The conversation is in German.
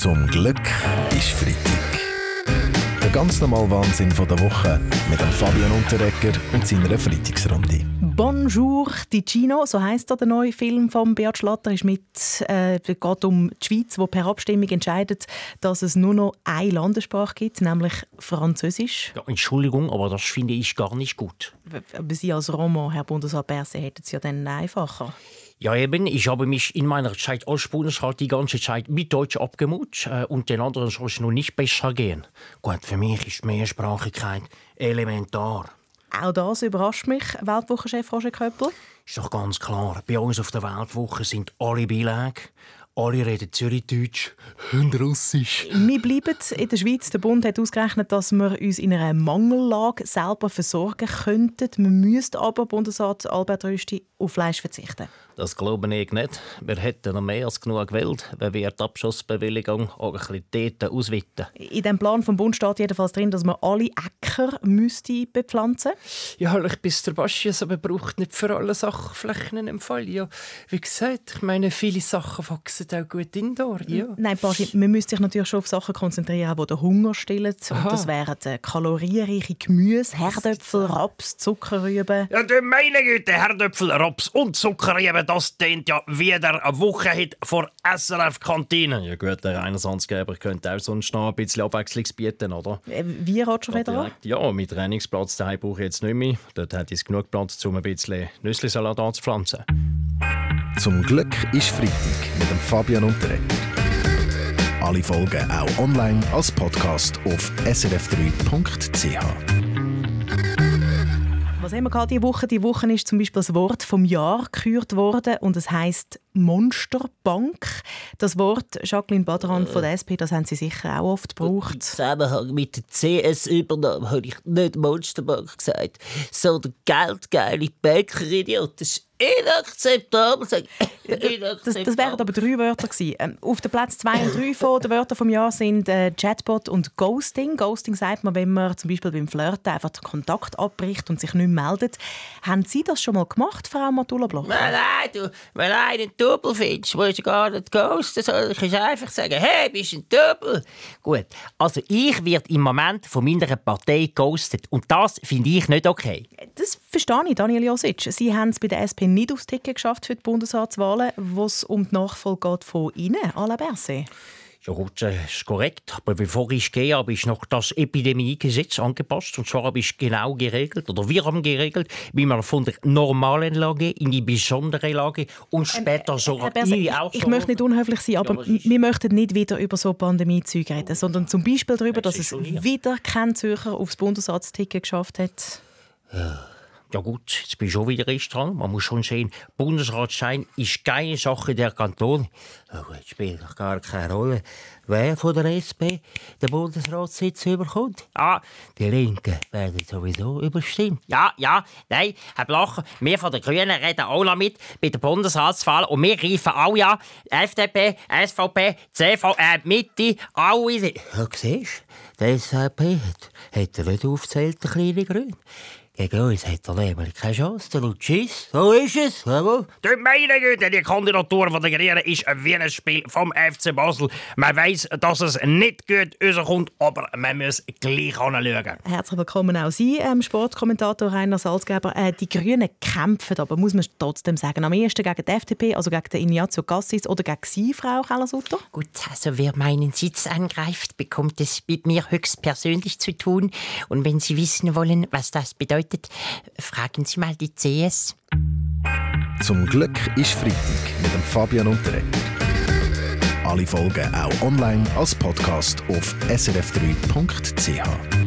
Zum Glück ist Freitag. Der ganz normale Wahnsinn von der Woche mit dem Fabian Unterrecker und seiner Freitagsrunde. Bonjour Ticino, so heißt der neue Film von Beat Schlatter. Es äh, geht um die Schweiz, wo per Abstimmung entscheidet, dass es nur noch eine Landessprache gibt, nämlich Französisch. Ja, Entschuldigung, aber das finde ich gar nicht gut. Aber Sie als Roman, Herr Bundesrat Berse, hätten es ja dann einfacher. Ja, eben. Ich habe mich in meiner Zeit als Bundesrat die ganze Zeit mit Deutsch abgemut äh, und den anderen soll es noch nicht besser gehen. Gut, für mich ist Mehrsprachigkeit elementar. Auch das überrascht mich, Weltwochenchef Roger Köppel. Ist doch ganz klar. Bei uns auf der Weltwoche sind alle Beilage. Alle reden Zürichdeutsch und Russisch. Wir bleiben in der Schweiz. Der Bund hat ausgerechnet, dass wir uns in einer Mangellage selber versorgen könnten. Wir müssten aber, Bundesrat Albert Rösti, auf Fleisch verzichten. Das glaube ich nicht. Wir hätten noch mehr als genug gewählt, wenn wir die Abschussbewilligung auch ein bisschen dort ausweiten. In dem Plan vom Bund steht jedenfalls drin, dass man alle Äcker müsste bepflanzen Ja, ich bis der Baschius, aber braucht nicht für alle Sachflächen im Fall. Ja, wie gesagt, ich meine, viele Sachen wachsen auch gut indoor. Ja. Nein, Baschi, man müsste sich natürlich schon auf Sachen konzentrieren, die den Hunger stillen. Und das wären kalorienreiche Gemüse, Herdöpfel, Raps, Zuckerrüben. Ja, du meine Güte, Herdöpfel, Raps und Zuckerrüben, das klingt ja wieder eine Woche vor SRF-Kantine. Ja gut, der Reinarsandgeber könnte auch sonst noch ein bisschen Abwechslung bieten, oder? Äh, wie Roger Federer? Ja, mit Trainingsplatz daheim brauche ich jetzt nicht mehr. Dort hat es genug Platz, um ein bisschen Nüsslisalat anzupflanzen. Zum Glück ist Freitag mit dem Fabian Unterreger. Alle Folgen auch online als Podcast auf srf3.ch. Was haben wir gerade diese Woche? Die Woche ist zum Beispiel das Wort vom Jahr gekürt worden und es heißt Monsterbank. Das Wort Jacqueline Badran von der SP, das haben Sie sicher auch oft gebraucht. Im Zusammenhang mit der CS-Übernahme habe ich nicht Monsterbank gesagt, sondern geldgeile Bankeridioten inakzeptabel sagen. Das, das wären aber drei Wörter gewesen. Ähm, auf den Platz 2 und 3 von den Wörtern vom Jahr sind äh, Chatbot und Ghosting. Ghosting sagt man, wenn man zum Beispiel beim Flirten einfach den Kontakt abbricht und sich nicht meldet. Haben Sie das schon mal gemacht, Frau Matula Bloch? Nein, du, wenn einen Double findest, musst du gar nicht ghosten, sondern kannst einfach sagen, hey, bist du ein Double? Gut, also ich werde im Moment von meiner Partei ghostet und das finde ich nicht okay. Das verstehe ich, Daniel Josic. Sie haben es bei der SP nicht aufs Ticket geschafft für die Bundesratswahlen, wo es um die Nachfolge geht von Ihnen, Alain Berset. Ja gut, das ist korrekt. Aber bevor ich gehe, habe ich noch das Epidemiegesetz angepasst. Und zwar habe ich genau geregelt, oder wir haben geregelt, wie man von der normalen Lage in die besondere Lage und ähm, später ähm, sogar Berse, ich, auch Ich möchte nicht unhöflich sein, aber ja, wir möchten nicht wieder über so Pandemie-Zeug reden, sondern zum Beispiel darüber, dass es wieder kein Zürcher aufs Bundesratsticket geschafft hat. Ja. Ja gut, jetzt bin ich schon wieder erst dran. Man muss schon sehen, Bundesratsschein ist keine Sache der Kanton. Ja gut, spielt doch gar keine Rolle, wer von der SP den Bundesratssitz überkommt. Ah, die Linken werden sowieso überstimmt. Ja, ja, nein, Herr Blacher, wir von den Grünen reden auch noch mit bei der Bundesratswahl und wir greifen auch ja FDP, SVP, CV, äh, Mitte, alle... Ja, siehst du, die SVP hat, hat er nicht aufgezählt, der kleine Grün. Gegen uns hat er nämlich keine Chance. Der Lucis, so ist es. Jawohl. Du meine Güte, die Kandidatur von der Grünen ist wie ein Spiel vom FC Basel. Man weiß, dass es nicht gut rauskommt, aber man muss gleich anschauen. Herzlich willkommen auch Sie, ähm, Sportkommentator Rainer Salzgeber. Äh, die Grünen kämpfen, aber muss man trotzdem sagen, am ehesten gegen die FDP, also gegen den Ignazio Cassis oder gegen Sie, Frau Kellersutter? Gut, also wer meinen Sitz angreift, bekommt es mit mir höchstpersönlich zu tun. Und wenn Sie wissen wollen, was das bedeutet, bedeutet, fragen Sie mal die CS. Zum Glück ist Freitag mit dem Fabian Unterreger. Alle Folgen auch online als Podcast auf srf3.ch.